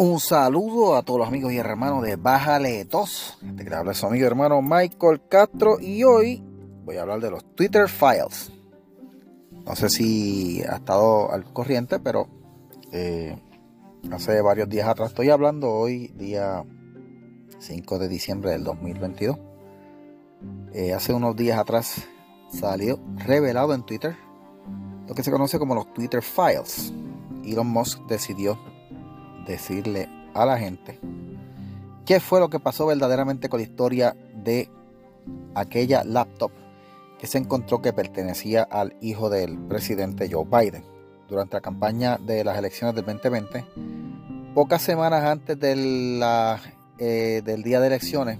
Un saludo a todos los amigos y hermanos de Bájale 2. Este que habla su amigo y hermano Michael Castro y hoy voy a hablar de los Twitter Files. No sé si ha estado al corriente, pero eh, hace varios días atrás estoy hablando hoy, día 5 de diciembre del 2022. Eh, hace unos días atrás salió revelado en Twitter lo que se conoce como los Twitter Files. Elon Musk decidió decirle a la gente qué fue lo que pasó verdaderamente con la historia de aquella laptop que se encontró que pertenecía al hijo del presidente Joe Biden. Durante la campaña de las elecciones del 2020, pocas semanas antes eh, del día de elecciones,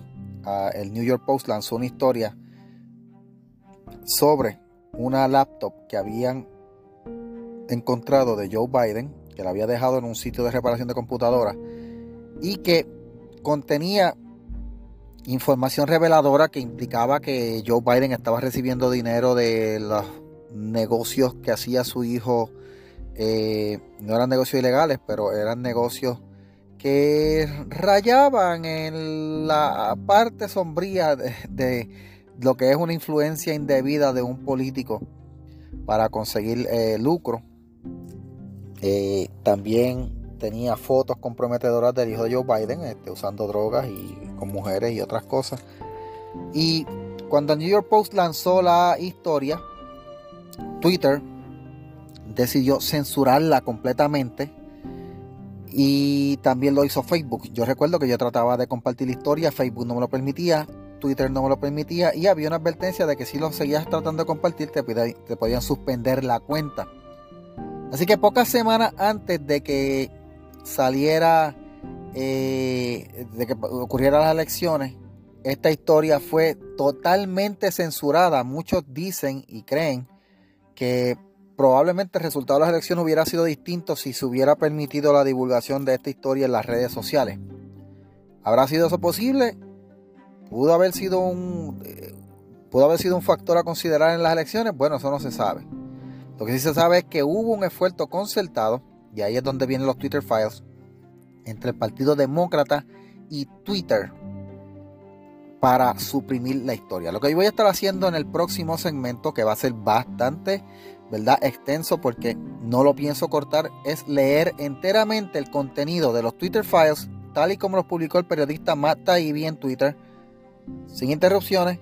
el New York Post lanzó una historia sobre una laptop que habían encontrado de Joe Biden que la había dejado en un sitio de reparación de computadoras y que contenía información reveladora que implicaba que Joe Biden estaba recibiendo dinero de los negocios que hacía su hijo. Eh, no eran negocios ilegales, pero eran negocios que rayaban en la parte sombría de, lo que es una influencia indebida de un político para conseguir eh, lucro. Eh, también tenía fotos comprometedoras del hijo de Joe Biden, este, usando drogas y con mujeres y otras cosas. Y cuando el New York Post lanzó la historia, Twitter decidió censurarla completamente y también lo hizo Facebook. Yo recuerdo que yo trataba de compartir la historia, Facebook no me lo permitía, Twitter no me lo permitía y había una advertencia de que si lo seguías tratando de compartir te, te podían suspender la cuenta. Así que pocas semanas antes de que saliera, eh, de que ocurrieran las elecciones, esta historia fue totalmente censurada. Muchos dicen y creen que probablemente el resultado de las elecciones hubiera sido distinto si se hubiera permitido la divulgación de esta historia en las redes sociales. ¿Habrá sido eso posible? Pudo haber sido un, eh, pudo haber sido un factor a considerar en las elecciones. Bueno, eso no se sabe. Lo que sí se sabe es que hubo un esfuerzo concertado, y ahí es donde vienen los Twitter Files, entre el Partido Demócrata y Twitter para suprimir la historia. Lo que yo voy a estar haciendo en el próximo segmento, que va a ser bastante ¿verdad? extenso porque no lo pienso cortar, es leer enteramente el contenido de los Twitter Files, tal y como los publicó el periodista Matt Taibbi en Twitter, sin interrupciones.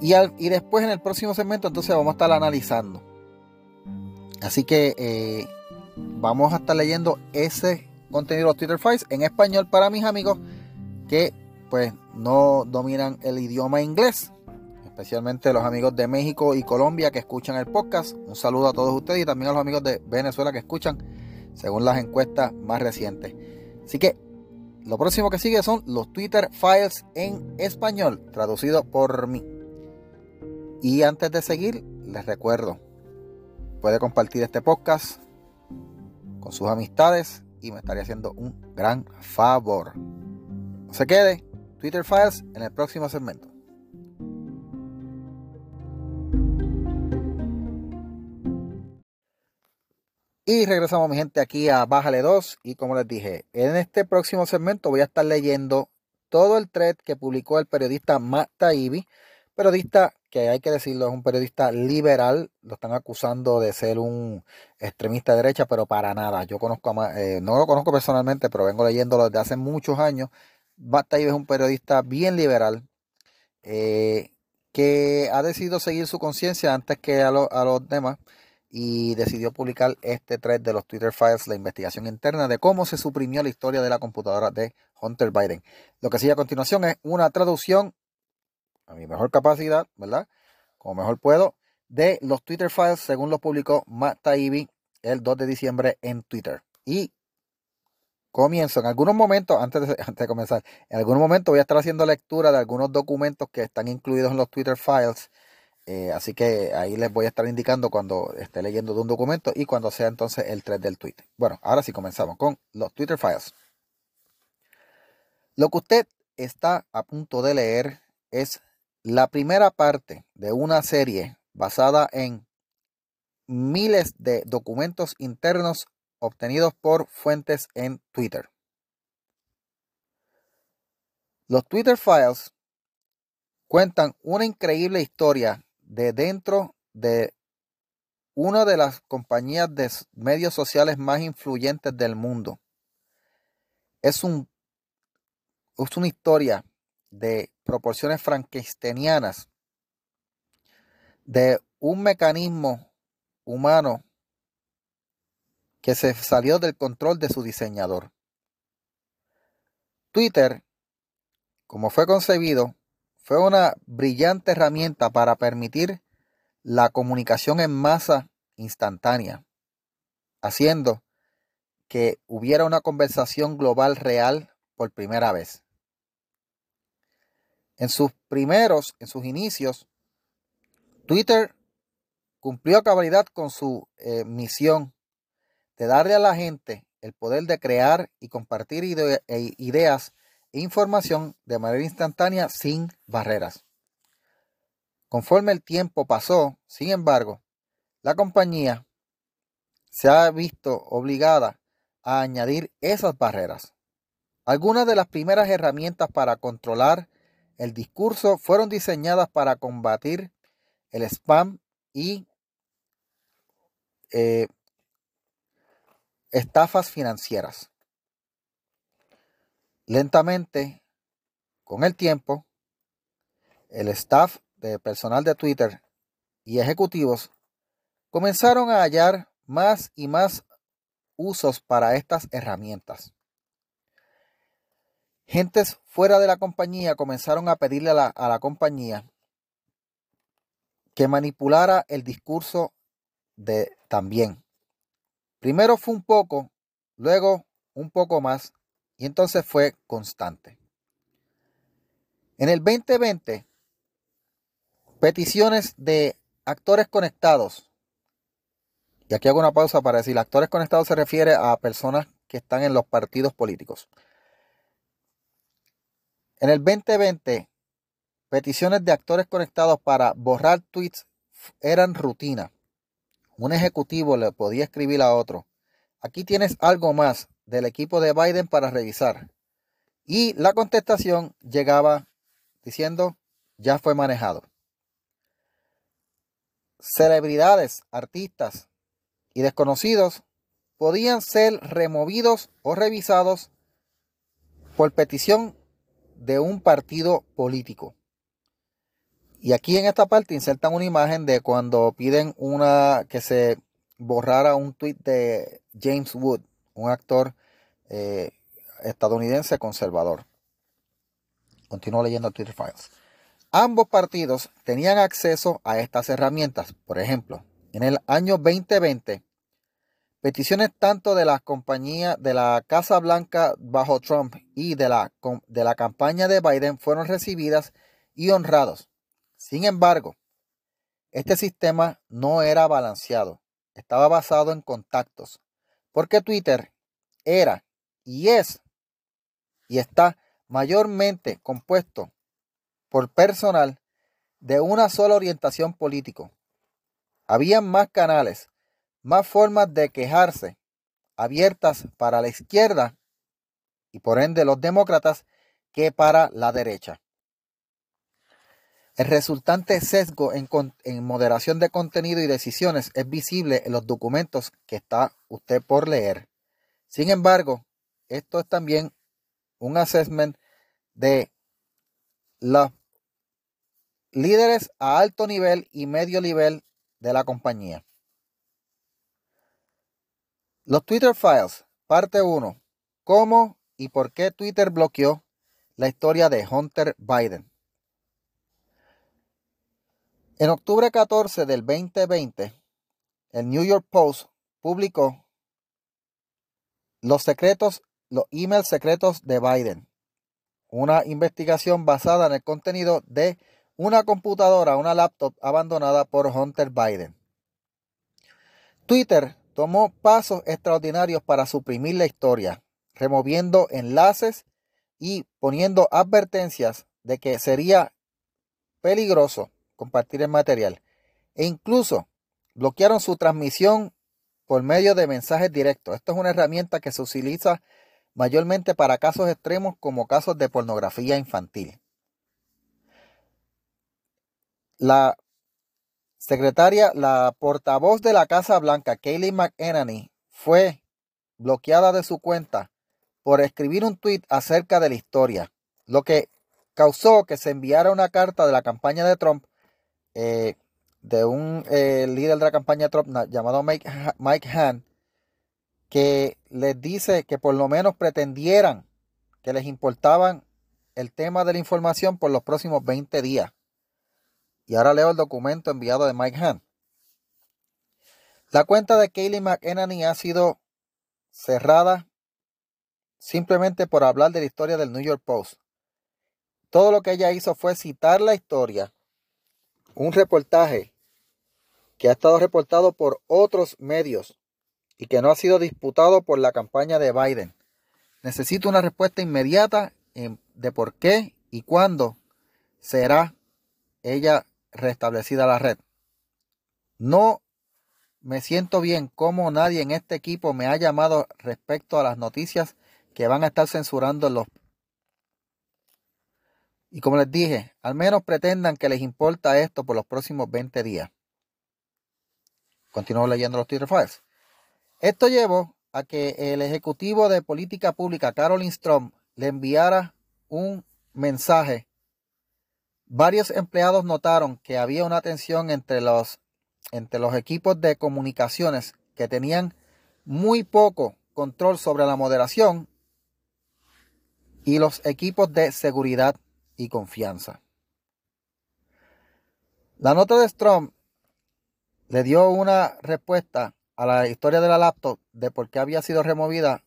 Y, y después en el próximo segmento entonces vamos a estar analizando Así que eh, vamos a estar leyendo ese contenido de Twitter Files en español para mis amigos que pues no dominan el idioma inglés, especialmente los amigos de México y Colombia que escuchan el podcast. Un saludo a todos ustedes y también a los amigos de Venezuela que escuchan según las encuestas más recientes. Así que lo próximo que sigue son los Twitter Files en español, traducido por mí. Y antes de seguir, les recuerdo puede compartir este podcast con sus amistades y me estaría haciendo un gran favor. No se quede, Twitter Files en el próximo segmento. Y regresamos mi gente aquí a Bájale 2 y como les dije, en este próximo segmento voy a estar leyendo todo el thread que publicó el periodista Matt Taibbi, periodista que hay que decirlo, es un periodista liberal, lo están acusando de ser un extremista de derecha, pero para nada. Yo conozco, a, eh, no lo conozco personalmente, pero vengo leyéndolo desde hace muchos años. Bataille es un periodista bien liberal, eh, que ha decidido seguir su conciencia antes que a, los demás y decidió publicar este thread de los Twitter Files, la investigación interna de cómo se suprimió la historia de la computadora de Hunter Biden. Lo que sigue a continuación es una traducción a mi mejor capacidad, ¿verdad? Como mejor puedo, de los Twitter Files según lo publicó Matt Taibbi el 2 de diciembre en Twitter. Y comienzo en algunos momentos, antes de, antes de comenzar, en algún momento voy a estar haciendo lectura de algunos documentos que están incluidos en los Twitter Files. Eh, así que ahí les voy a estar indicando cuando esté leyendo de un documento y cuando sea entonces el 3 del tweet. Bueno, ahora sí comenzamos con los Twitter Files. Lo que usted está a punto de leer es la primera parte de una serie basada en miles de documentos internos obtenidos por fuentes en Twitter. Los Twitter Files cuentan una increíble historia de dentro de una de las compañías de medios sociales más influyentes del mundo. Es, un, es una historia de proporciones frankensteinianas de un mecanismo humano que se salió del control de su diseñador. Twitter, como fue concebido, fue una brillante herramienta para permitir la comunicación en masa instantánea, haciendo que hubiera una conversación global real por primera vez. En sus primeros, en sus inicios, Twitter cumplió a cabalidad con su eh, misión de darle a la gente el poder de crear y compartir e ideas e información de manera instantánea sin barreras. Conforme el tiempo pasó, sin embargo, la compañía se ha visto obligada a añadir esas barreras. Algunas de las primeras herramientas para controlar el discurso fueron diseñadas para combatir el spam y eh, estafas financieras. Lentamente, con el tiempo, el staff de personal de Twitter y ejecutivos comenzaron a hallar más y más usos para estas herramientas. Gentes fuera de la compañía comenzaron a pedirle a la, a la compañía que manipulara el discurso de también. Primero fue un poco, luego un poco más y entonces fue constante. En el 2020, peticiones de actores conectados. Y aquí hago una pausa para decir, actores conectados se refiere a personas que están en los partidos políticos. En el 2020, peticiones de actores conectados para borrar tweets eran rutina. Un ejecutivo le podía escribir a otro. Aquí tienes algo más del equipo de Biden para revisar. Y la contestación llegaba diciendo, ya fue manejado. Celebridades, artistas y desconocidos podían ser removidos o revisados por petición de un partido político. Y aquí en esta parte insertan una imagen de cuando piden una que se borrara un tweet de James Wood, un actor eh, estadounidense conservador. Continúo leyendo Twitter Files. Ambos partidos tenían acceso a estas herramientas. Por ejemplo, en el año 2020, peticiones tanto de la compañía de la Casa Blanca bajo Trump y de la, de la campaña de Biden fueron recibidas y honrados. Sin embargo, este sistema no era balanceado, estaba basado en contactos, porque Twitter era y es y está mayormente compuesto por personal de una sola orientación político. Había más canales, más formas de quejarse abiertas para la izquierda y por ende los demócratas que para la derecha. El resultante sesgo en, moderación de contenido y decisiones es visible en los documentos que está usted por leer. Sin embargo, esto es también un assessment de los líderes a alto nivel y medio nivel de la compañía. Los Twitter Files, parte 1. ¿Cómo y por qué Twitter bloqueó la historia de Hunter Biden? En octubre 14 del 2020, el New York Post publicó los secretos, los emails secretos de Biden. Una investigación basada en el contenido de una computadora, una laptop abandonada por Hunter Biden. Twitter tomó pasos extraordinarios para suprimir la historia, removiendo enlaces y poniendo advertencias de que sería peligroso compartir el material e incluso bloquearon su transmisión por medio de mensajes directos. Esto es una herramienta que se utiliza mayormente para casos extremos como casos de pornografía infantil. La secretaria, la portavoz de la Casa Blanca, Kayleigh McEnany, fue bloqueada de su cuenta por escribir un tuit acerca de la historia, lo que causó que se enviara una carta de la campaña de Trump, eh, de un eh, líder de la campaña de Trump llamado Mike, Mike Hahn, que les dice que por lo menos pretendieran que les importaban el tema de la información por los próximos 20 días. Y ahora leo el documento enviado de Mike Hahn. La cuenta de Kayleigh McEnany ha sido cerrada simplemente por hablar de la historia del New York Post. Todo lo que ella hizo fue citar la historia, un reportaje que ha estado reportado por otros medios y que no ha sido disputado por la campaña de Biden. Necesito una respuesta inmediata de por qué y cuándo será ella restablecida la red. No me siento bien como nadie en este equipo me ha llamado respecto a las noticias que van a estar censurando los... Y como les dije, al menos pretendan que les importa esto por los próximos 20 días. Continúo leyendo los Twitter Files. Esto llevó a que el ejecutivo de política pública, Carolyn Strom, le enviara un mensaje. Varios empleados notaron que había una tensión entre los, entre los equipos de comunicaciones que tenían muy poco control sobre la moderación y los equipos de seguridad y confianza. La nota de Strom le dio una respuesta a la historia de la laptop de por qué había sido removida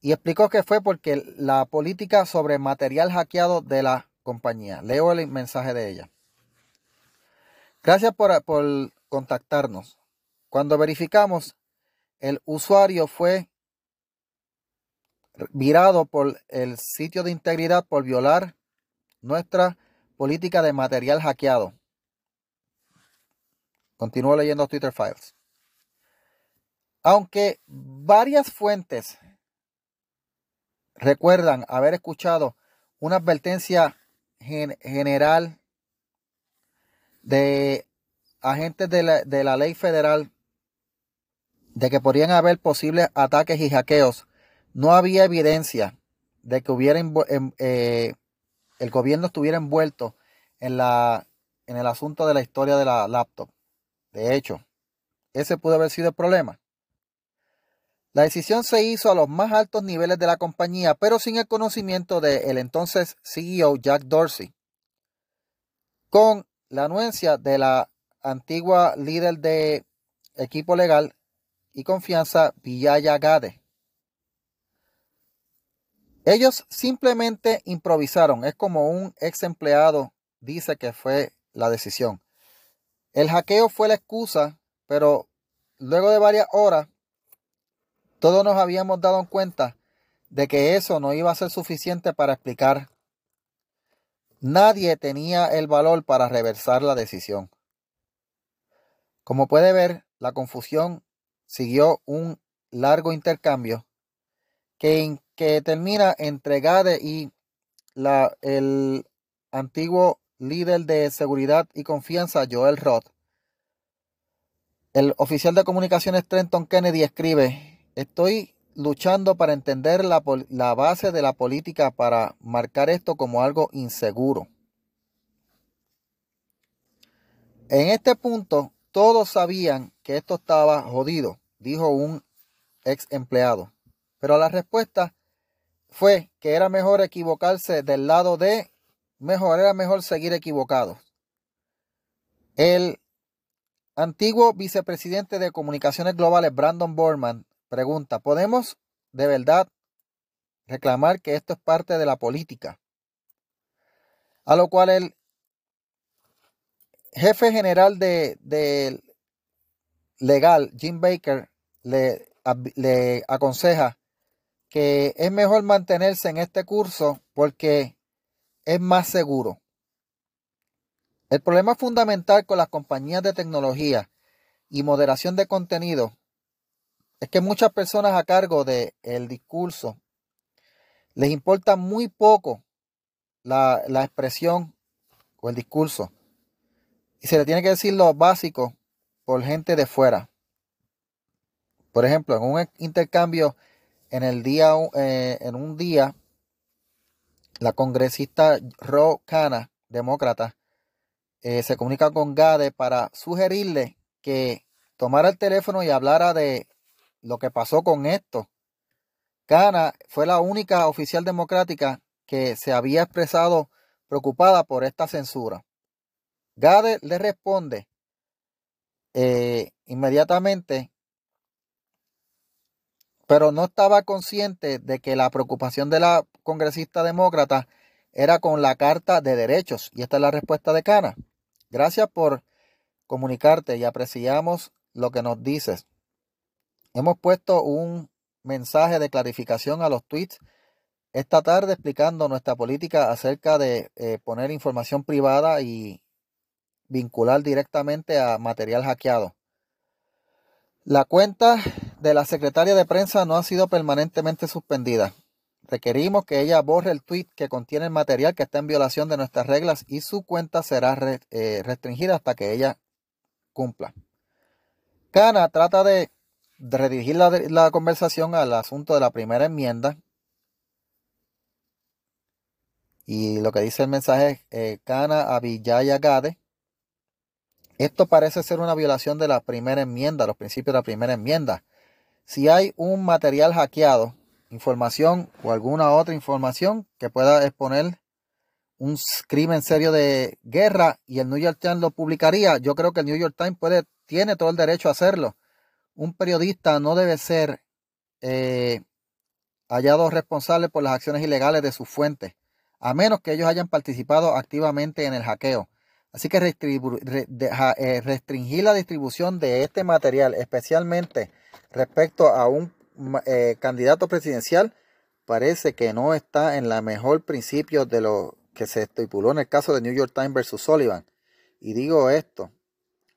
y explicó que fue porque la política sobre material hackeado de la compañía. Leo el mensaje de ella. Gracias por, por contactarnos. Cuando verificamos, el usuario fue virado por el sitio de integridad por violar nuestra política de material hackeado. Continúo leyendo Twitter Files. Aunque varias fuentes recuerdan haber escuchado una advertencia general de agentes de la, de la ley federal de que podrían haber posibles ataques y hackeos no había evidencia de que hubiera eh, el gobierno estuviera envuelto en, la, en el asunto de la historia de la laptop. De hecho, ese pudo haber sido el problema. La decisión se hizo a los más altos niveles de la compañía, pero sin el conocimiento del entonces CEO Jack Dorsey, con la anuencia de la antigua líder de equipo legal y confianza Villaya Gade. Ellos simplemente improvisaron. Es como un ex empleado dice que fue la decisión. El hackeo fue la excusa, pero luego de varias horas, todos nos habíamos dado cuenta de que eso no iba a ser suficiente para explicar. Nadie tenía el valor para reversar la decisión. Como puede ver, la confusión siguió un largo intercambio que, que termina entre Gade y la, el antiguo líder de seguridad y confianza, Joel Roth. El oficial de comunicaciones Trenton Kennedy escribe, estoy luchando para entender la, base de la política para marcar esto como algo inseguro. En este punto, todos sabían que esto estaba jodido, dijo un ex empleado. Pero la respuesta fue que era mejor equivocarse del lado de mejor, era mejor seguir equivocados. El antiguo vicepresidente de comunicaciones globales, Brandon Borman, pregunta, ¿podemos de verdad reclamar que esto es parte de la política? A lo cual el jefe general de, legal, Jim Baker, le, le aconseja que es mejor mantenerse en este curso porque es más seguro. El problema fundamental con las compañías de tecnología y moderación de contenido es que muchas personas a cargo del el discurso les importa muy poco la, la, expresión o el discurso. Y se le tiene que decir lo básico por gente de fuera. Por ejemplo, en un intercambio en el día, eh, en un día, la congresista Ro Khanna, demócrata, eh, se comunica con Gade para sugerirle que tomara el teléfono y hablara de lo que pasó con esto. Khanna fue la única oficial democrática que se había expresado preocupada por esta censura. Gade le responde eh, inmediatamente pero no estaba consciente de que la preocupación de la congresista demócrata era con la Carta de Derechos. Y esta es la respuesta de Cana. Gracias por comunicarte y apreciamos lo que nos dices. Hemos puesto un mensaje de clarificación a los tweets esta tarde explicando nuestra política acerca de eh, poner información privada y vincular directamente a material hackeado. La cuenta de la secretaria de prensa no ha sido permanentemente suspendida. Requerimos que ella borre el tweet que contiene el material que está en violación de nuestras reglas y su cuenta será eh, restringida hasta que ella cumpla. Cana trata de redirigir la, conversación al asunto de la primera enmienda. Y lo que dice el mensaje es eh, Cana Abiyaya Gade esto parece ser una violación de la primera enmienda, los principios de la primera enmienda. Si hay un material hackeado, información o alguna otra información que pueda exponer un crimen serio de guerra y el New York Times lo publicaría, yo creo que el New York Times puede, tiene todo el derecho a hacerlo. Un periodista no debe ser eh, hallado responsable por las acciones ilegales de sus fuentes, a menos que ellos hayan participado activamente en el hackeo. Así que eh, restringir la distribución de este material, especialmente respecto a un eh, candidato presidencial, parece que no está en la mejor principio de lo que se estipuló en el caso de New York Times versus Sullivan. Y digo esto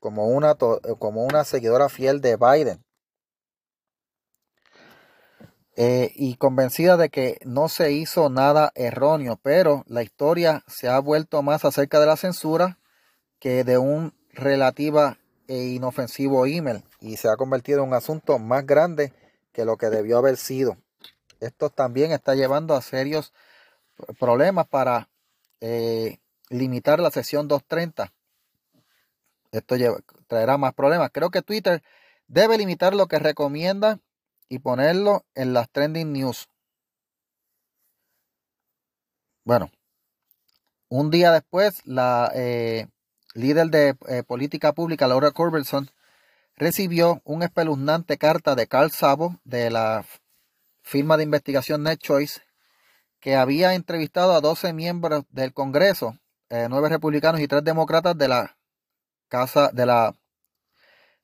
como una, como una seguidora fiel de Biden. Eh, y convencida de que no se hizo nada erróneo, pero la historia se ha vuelto más acerca de la censura que de un relativa e inofensivo email y se ha convertido en un asunto más grande que lo que debió haber sido. Esto también está llevando a serios problemas para eh, limitar la sesión 230. Esto traerá más problemas. Creo que Twitter debe limitar lo que recomienda y ponerlo en las trending news. Bueno, un día después, la eh, líder de eh, política pública Laura Corberson, recibió un espeluznante carta de Carl Sabo de la firma de investigación NetChoice que había entrevistado a 12 miembros del Congreso, eh, nueve republicanos y tres demócratas de la casa de la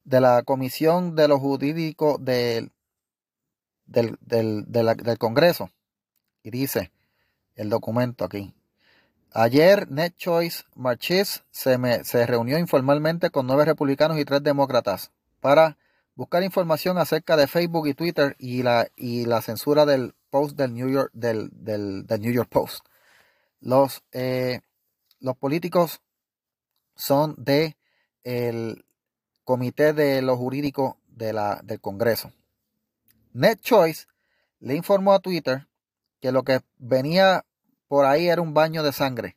de la Comisión de los Jurídicos del, del, del Congreso. Y dice el documento aquí. Ayer NetChoice Marchis se, se reunió informalmente con nueve republicanos y tres demócratas para buscar información acerca de Facebook y Twitter y la, y la censura del post del New York, del, del, New York Post. Los, eh, los políticos son de el comité de lo jurídico de la, del Congreso. NetChoice le informó a Twitter que lo que venía por ahí era un baño de sangre,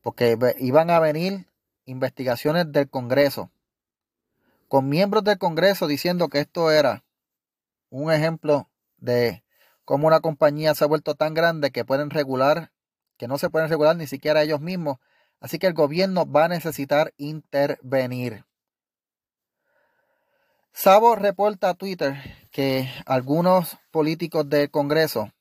porque iban a venir investigaciones del Congreso, con miembros del Congreso diciendo que esto era un ejemplo de cómo una compañía se ha vuelto tan grande que pueden regular, que no se pueden regular ni siquiera ellos mismos. Así que el gobierno va a necesitar intervenir. Sabo reporta a Twitter que algunos políticos del Congreso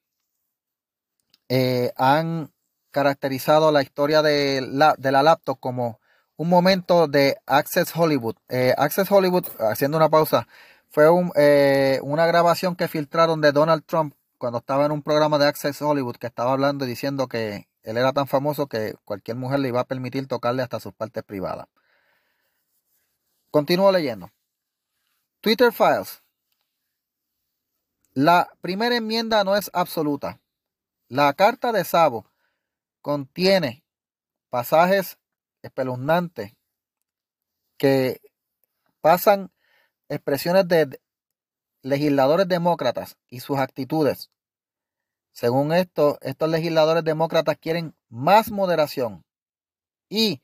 eh, han caracterizado la historia de la, de la laptop como un momento de Access Hollywood. Eh, Access Hollywood, haciendo una pausa, fue eh, una grabación que filtraron de Donald Trump cuando estaba en un programa de Access Hollywood que estaba hablando y diciendo que él era tan famoso que cualquier mujer le iba a permitir tocarle hasta sus partes privadas. Continúo leyendo. Twitter Files La primera enmienda no es absoluta. La carta de Sabo contiene pasajes espeluznantes que pasan expresiones de legisladores demócratas y sus actitudes. Según esto, estos legisladores demócratas quieren más moderación. Y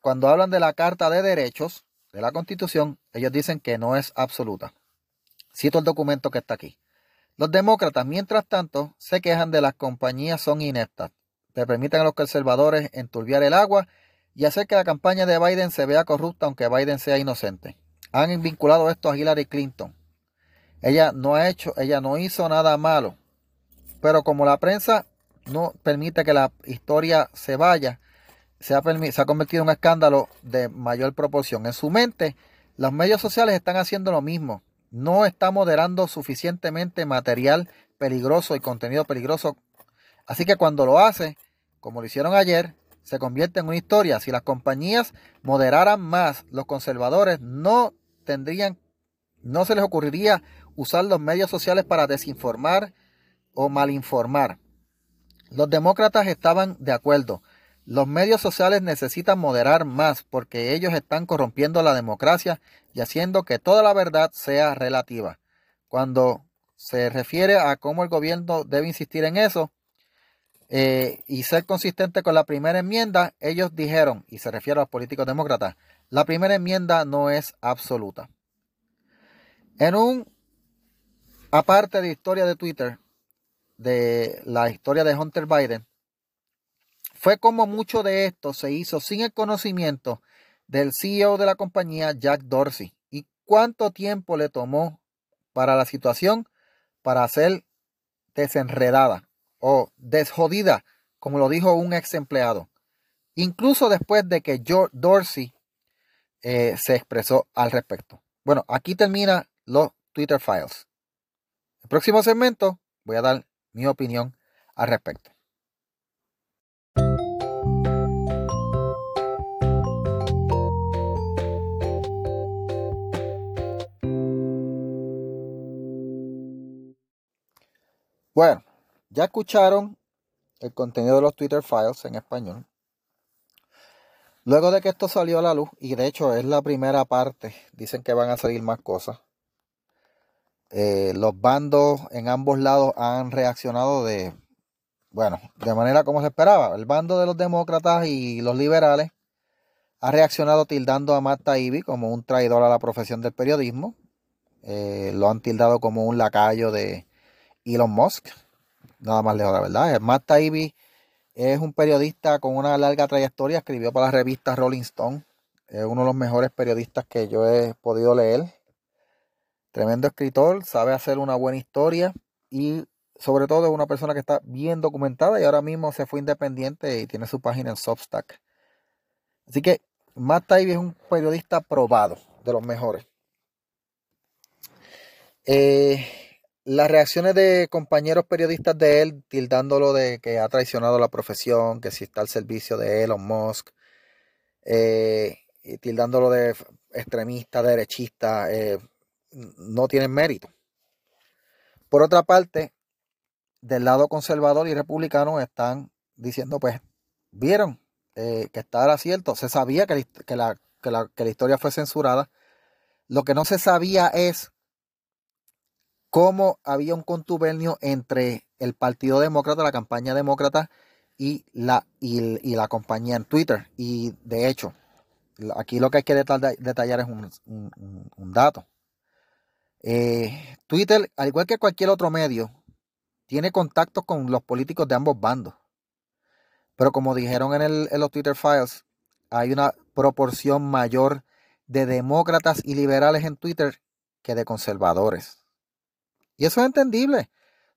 cuando hablan de la Carta de Derechos de la Constitución, ellos dicen que no es absoluta. Cito el documento que está aquí. Los demócratas, mientras tanto, se quejan de las compañías son ineptas, que permiten a los conservadores enturbiar el agua y hacer que la campaña de Biden se vea corrupta aunque Biden sea inocente. Han vinculado esto a Hillary Clinton. Ella no ha hecho, ella no hizo nada malo. Pero como la prensa no permite que la historia se vaya, se ha, se ha convertido en un escándalo de mayor proporción. En su mente, los medios sociales están haciendo lo mismo. No está moderando suficientemente material peligroso y contenido peligroso. Así que cuando lo hace, como lo hicieron ayer, se convierte en una historia. Si las compañías moderaran más, los conservadores no tendrían, no se les ocurriría usar los medios sociales para desinformar o malinformar. Los demócratas estaban de acuerdo. Los medios sociales necesitan moderar más porque ellos están corrompiendo la democracia y haciendo que toda la verdad sea relativa. Cuando se refiere a cómo el gobierno debe insistir en eso, eh, y ser consistente con la primera enmienda, ellos dijeron, y se refiere a los políticos demócratas, la primera enmienda no es absoluta. En un, aparte de historia de Twitter, de la historia de Hunter Biden, fue como mucho de esto se hizo sin el conocimiento del CEO de la compañía, Jack Dorsey, y cuánto tiempo le tomó para la situación para ser desenredada o desjodida, como lo dijo un ex empleado. Incluso después de que George Dorsey eh, se expresó al respecto. Bueno, aquí termina los Twitter Files. El próximo segmento voy a dar mi opinión al respecto. Bueno, ya escucharon el contenido de los Twitter Files en español. Luego de que esto salió a la luz, y de hecho es la primera parte, dicen que van a salir más cosas. Eh, los bandos en ambos lados han reaccionado de, bueno, de manera como se esperaba. El bando de los demócratas y los liberales ha reaccionado tildando a Matt Taibbi como un traidor a la profesión del periodismo. Eh, lo han tildado como un lacayo de Elon Musk, nada más lejos, la verdad. Matt Taibbi es un periodista con una larga trayectoria, escribió para la revista Rolling Stone, es uno de los mejores periodistas que yo he podido leer. Tremendo escritor, sabe hacer una buena historia y sobre todo es una persona que está bien documentada y ahora mismo se fue independiente y tiene su página en Substack. Así que Matt Taibbi es un periodista probado, de los mejores. Eh, las reacciones de compañeros periodistas de él, tildándolo de que ha traicionado la profesión, que si está al servicio de Elon Musk, eh, tildándolo de extremista, derechista, eh, no tienen mérito. Por otra parte, del lado conservador y republicano están diciendo, pues, vieron eh, que estaba cierto, se sabía que la, que la historia fue censurada, lo que no se sabía es cómo había un contubernio entre el Partido Demócrata, la campaña demócrata y la, y, la compañía en Twitter. Y de hecho, aquí lo que hay que detallar es un, dato. Eh, Twitter, al igual que cualquier otro medio, tiene contactos con los políticos de ambos bandos. Pero como dijeron en, el, los Twitter Files, hay una proporción mayor de demócratas y liberales en Twitter que de conservadores. Y eso es entendible.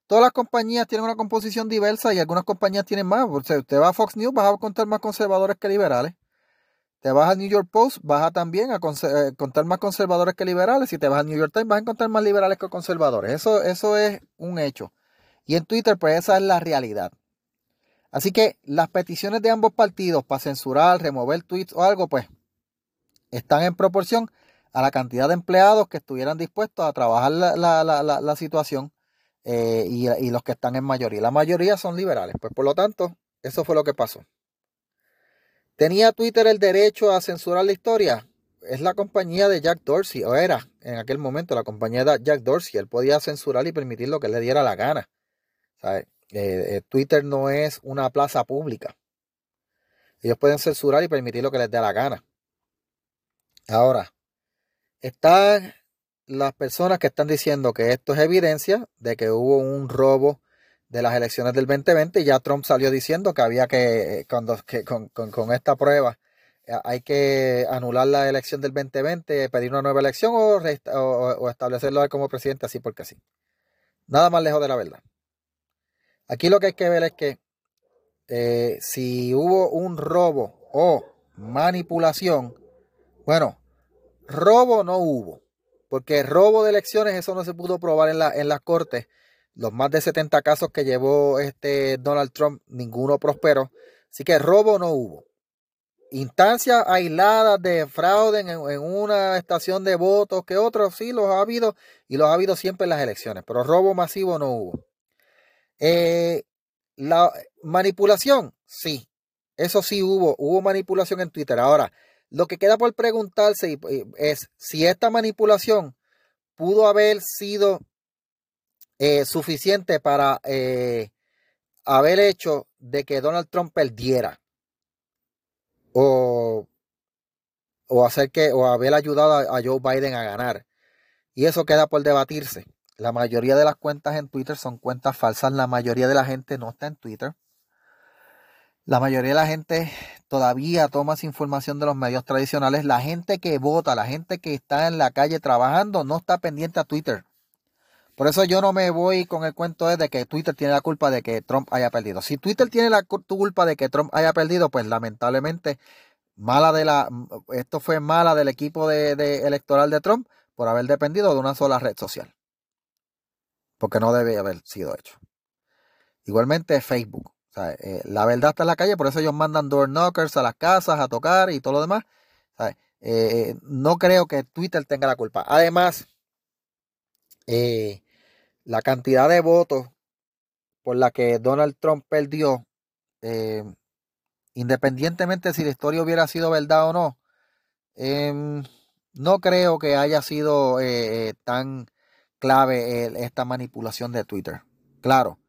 Todas las compañías tienen una composición diversa y algunas compañías tienen más. O sea, usted va a Fox News, vas a contar más conservadores que liberales. Te vas al New York Post, vas a también a eh, contar más conservadores que liberales. Si te vas al New York Times, vas a encontrar más liberales que conservadores. Eso, eso es un hecho. Y en Twitter, pues esa es la realidad. Así que las peticiones de ambos partidos para censurar, remover tweets o algo, pues están en proporción a la cantidad de empleados que estuvieran dispuestos a trabajar la, situación. eh, y, los que están en mayoría. La mayoría son liberales. Pues por lo tanto, eso fue lo que pasó. ¿Tenía Twitter el derecho a censurar la historia? Es la compañía de Jack Dorsey, o era en aquel momento la compañía de Jack Dorsey. Él podía censurar y permitir lo que le diera la gana. Eh, eh, Twitter no es una plaza pública. Ellos pueden censurar y permitir lo que les dé la gana. Ahora, están las personas que están diciendo que esto es evidencia de que hubo un robo de las elecciones del 2020 y ya Trump salió diciendo que había que, cuando, que con, esta prueba, eh, hay que anular la elección del 2020, pedir una nueva elección o, establecerlo como presidente así porque sí. Nada más lejos de la verdad. Aquí lo que hay que ver es que eh, si hubo un robo o manipulación, bueno, robo no hubo porque robo de elecciones, eso no se pudo probar en, la, en las cortes. Los más de 70 casos que llevó este Donald Trump, ninguno prosperó. Así que robo no hubo. Instancias aisladas de fraude en, una estación de votos que otros sí los ha habido y los ha habido siempre en las elecciones, pero robo masivo no hubo. Eh, la manipulación, sí, eso sí hubo, hubo manipulación en Twitter. Ahora, lo que queda por preguntarse es si esta manipulación pudo haber sido eh, suficiente para eh, haber hecho de que Donald Trump perdiera o, o hacer que o haber ayudado a, a Joe Biden a ganar. Y eso queda por debatirse. La mayoría de las cuentas en Twitter son cuentas falsas. La mayoría de la gente no está en Twitter. La mayoría de la gente todavía toma esa información de los medios tradicionales. La gente que vota, la gente que está en la calle trabajando, no está pendiente a Twitter. Por eso yo no me voy con el cuento de que Twitter tiene la culpa de que Trump haya perdido. Si Twitter tiene la culpa de que Trump haya perdido, pues lamentablemente mala de la esto fue mala del equipo de, electoral de Trump por haber dependido de una sola red social. Porque no debe haber sido hecho. Igualmente Facebook. Eh, la verdad está en la calle, por eso ellos mandan door knockers a las casas a tocar y todo lo demás. Eh, no creo que Twitter tenga la culpa. Además, eh, la cantidad de votos por la que Donald Trump perdió, independientemente si la historia hubiera sido verdad o no, em, no creo que haya sido tan clave esta manipulación de Twitter. Claro,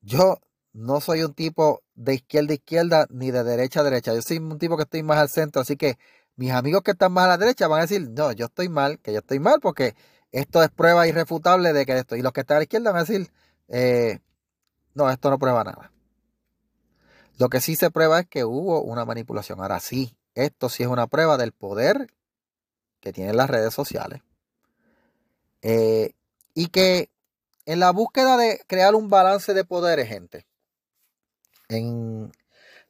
yo no soy un tipo de izquierda a izquierda ni de derecha a derecha. Yo soy un tipo que estoy más al centro. Así que mis amigos que están más a la derecha van a decir, no, yo estoy mal, que yo estoy mal porque esto es prueba irrefutable de que esto. Y los que están a la izquierda van a decir, eh, no, esto no prueba nada. Lo que sí se prueba es que hubo una manipulación. Ahora sí, esto sí es una prueba del poder que tienen las redes sociales. Eh, y que en la búsqueda de crear un balance de poderes, gente, en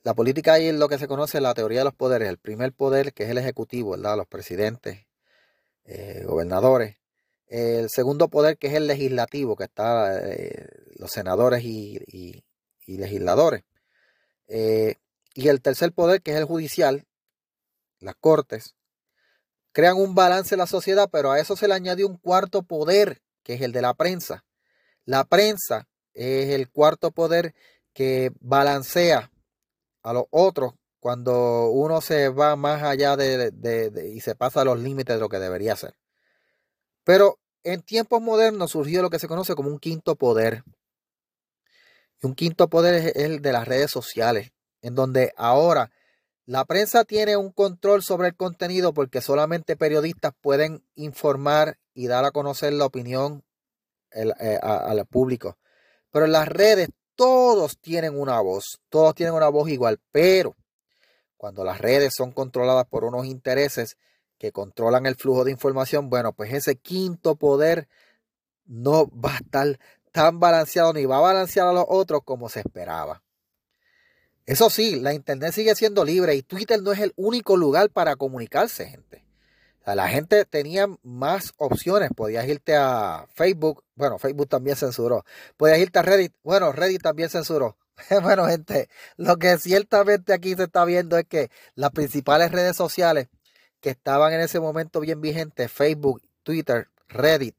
la política hay lo que se conoce la teoría de los poderes. El primer poder, que es el ejecutivo, ¿verdad? Los presidentes, eh, gobernadores. El segundo poder, que es el legislativo, que está eh, los senadores y, legisladores. Eh, y el tercer poder, que es el judicial, las cortes, crean un balance en la sociedad, pero a eso se le añadió un cuarto poder, que es el de la prensa. La prensa es el cuarto poder que balancea a los otros cuando uno se va más allá de, y se pasa los límites de lo que debería ser. Pero en tiempos modernos surgió lo que se conoce como un quinto poder. Y un quinto poder es el de las redes sociales, en donde ahora la prensa tiene un control sobre el contenido porque solamente periodistas pueden informar y dar a conocer la opinión eh, al público. Pero en las redes todos tienen una voz, todos tienen una voz igual, pero cuando las redes son controladas por unos intereses que controlan el flujo de información, bueno, pues ese quinto poder no va a estar tan balanceado ni va a balancear a los otros como se esperaba. Eso sí, la Internet sigue siendo libre y Twitter no es el único lugar para comunicarse, gente la gente tenía más opciones. Podías irte a Facebook. Bueno, Facebook también censuró. Podías irte a Reddit. Bueno, Reddit también censuró. bueno, gente, lo que ciertamente aquí se está viendo es que las principales redes sociales que estaban en ese momento bien vigentes, Facebook, Twitter, Reddit,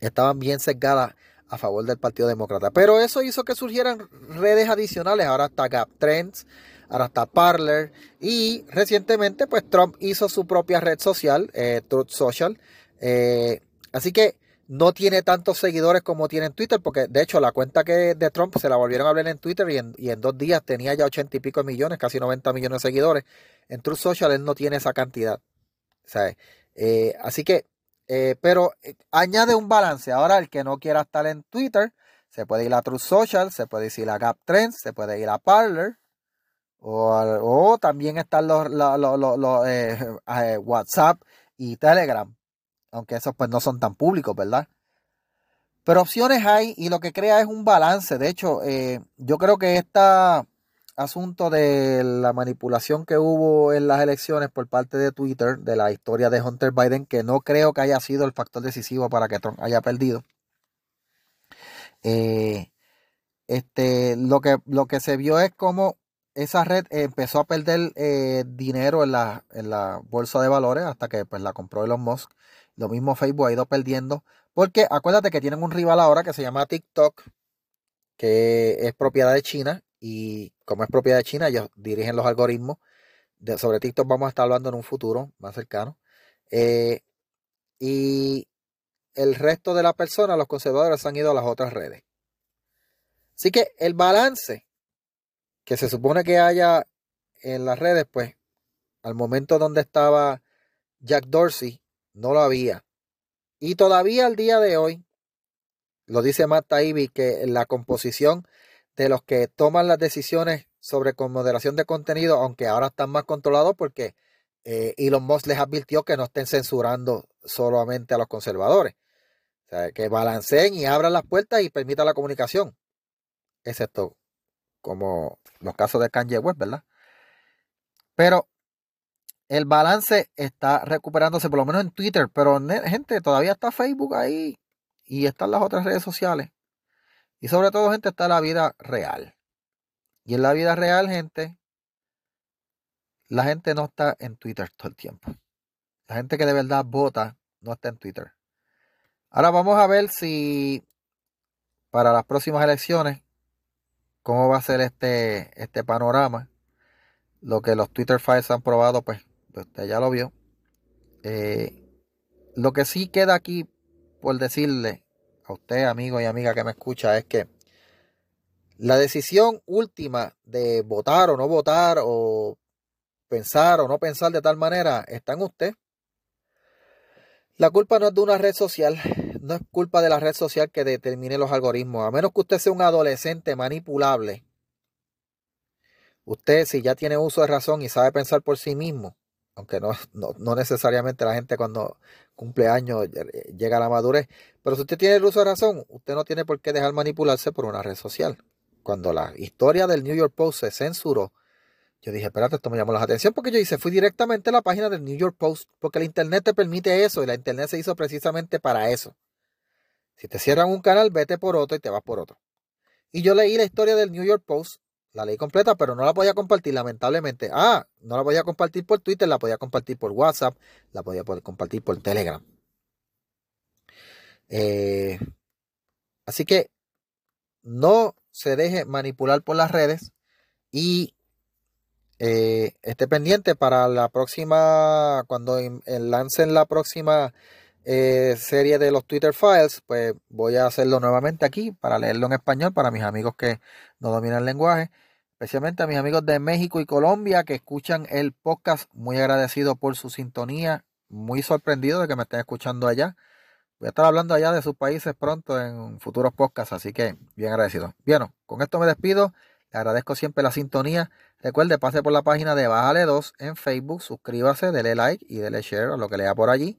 estaban bien sesgadas a favor del Partido Demócrata. Pero eso hizo que surgieran redes adicionales. Ahora está Gap Trends, ahora está Parler. Y recientemente, pues Trump hizo su propia red social, eh, Truth Social. Eh, así que no tiene tantos seguidores como tiene en Twitter, porque de hecho la cuenta que de Trump se la volvieron a hablar en Twitter y en, dos días tenía ya ochenta y pico millones, casi 90 millones de seguidores. En Truth Social él no tiene esa cantidad. Eh, así que, eh, pero eh, añade un balance. Ahora el que no quiera estar en Twitter, se puede ir a Truth Social, se puede ir a Gap Trends, se puede ir a Parler. O, también están los, WhatsApp y Telegram aunque esos pues no son tan públicos, ¿verdad? Pero opciones hay y lo que crea es un balance. De hecho, eh, yo creo que este asunto de la manipulación que hubo en las elecciones por parte de Twitter, de la historia de Hunter Biden, que no creo que haya sido el factor decisivo para que Trump haya perdido. Eh, este, lo, que, lo que se vio es como esa red empezó a perder eh, dinero en la, en la bolsa de valores hasta que pues, la compró Elon Musk. Lo mismo Facebook ha ido perdiendo. Porque acuérdate que tienen un rival ahora que se llama TikTok, que es propiedad de China. Y como es propiedad de China, ellos dirigen los algoritmos. Sobre TikTok vamos a estar hablando en un futuro más cercano. Eh, y el resto de las personas, los conservadores, han ido a las otras redes. Así que el balance que se supone que haya en las redes, pues al momento donde estaba Jack Dorsey, no lo había. Y todavía al día de hoy, lo dice Matt Taibbi, que la composición de los que toman las decisiones sobre con moderación de contenido, aunque ahora están más controlados porque eh, Elon Musk les advirtió que no estén censurando solamente a los conservadores. O sea, que balanceen y abran las puertas y permitan la comunicación. Excepto como los casos de Kanye West, ¿verdad? Pero el balance está recuperándose, por lo menos en Twitter, pero gente, todavía está Facebook ahí y están las otras redes sociales. Y sobre todo, gente, está la vida real. Y en la vida real, gente, la gente no está en Twitter todo el tiempo. La gente que de verdad vota no está en Twitter. Ahora vamos a ver si para las próximas elecciones, cómo va a ser este, este panorama. Lo que los Twitter Files han probado, pues usted ya lo vio. Eh, lo que sí queda aquí por decirle a usted, amigo y amiga que me escucha, es que la decisión última de votar o no votar o pensar o no pensar de tal manera está en usted. La culpa no es de una red social, no es culpa de la red social que determine los algoritmos, a menos que usted sea un adolescente manipulable. Usted, si ya tiene uso de razón y sabe pensar por sí mismo, aunque no, no, necesariamente la gente cuando cumple años llega a la madurez. Pero si usted tiene el uso de razón, usted no tiene por qué dejar manipularse por una red social. Cuando la historia del New York Post se censuró, yo dije, espérate, esto me llamó la atención porque yo hice, fui directamente a la página del New York Post, porque la internet te permite eso y la internet se hizo precisamente para eso. Si te cierran un canal, vete por otro y te vas por otro. Y yo leí la historia del New York Post la ley completa, pero no la podía compartir, lamentablemente. Ah, no la podía compartir por Twitter, la podía compartir por WhatsApp, la podía compartir por Telegram. Eh, así que no se deje manipular por las redes y eh, esté pendiente para la próxima, cuando lancen la próxima eh, serie de los Twitter Files, pues voy a hacerlo nuevamente aquí para leerlo en español para mis amigos que no dominan el lenguaje, especialmente a mis amigos de México y Colombia que escuchan el podcast. Muy agradecido por su sintonía, muy sorprendido de que me estén escuchando allá. Voy a estar hablando allá de sus países pronto en futuros podcasts, así que bien agradecido. Bien, con esto me despido. Le agradezco siempre la sintonía. Recuerde, pase por la página de Bájale 2 en Facebook, suscríbase, dele like y dele share a lo que lea por allí.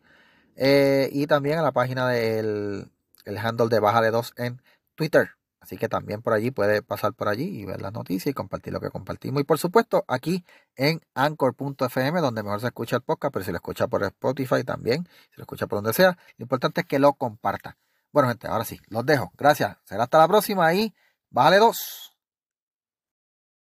Eh, y también a la página del el handle de Baja de 2 en Twitter. Así que también por allí puede pasar por allí y ver las noticias y compartir lo que compartimos. Y por supuesto, aquí en anchor.fm, donde mejor se escucha el podcast, pero si lo escucha por Spotify también, si lo escucha por donde sea, lo importante es que lo comparta. Bueno, gente, ahora sí, los dejo. Gracias. Será hasta la próxima y bájale dos.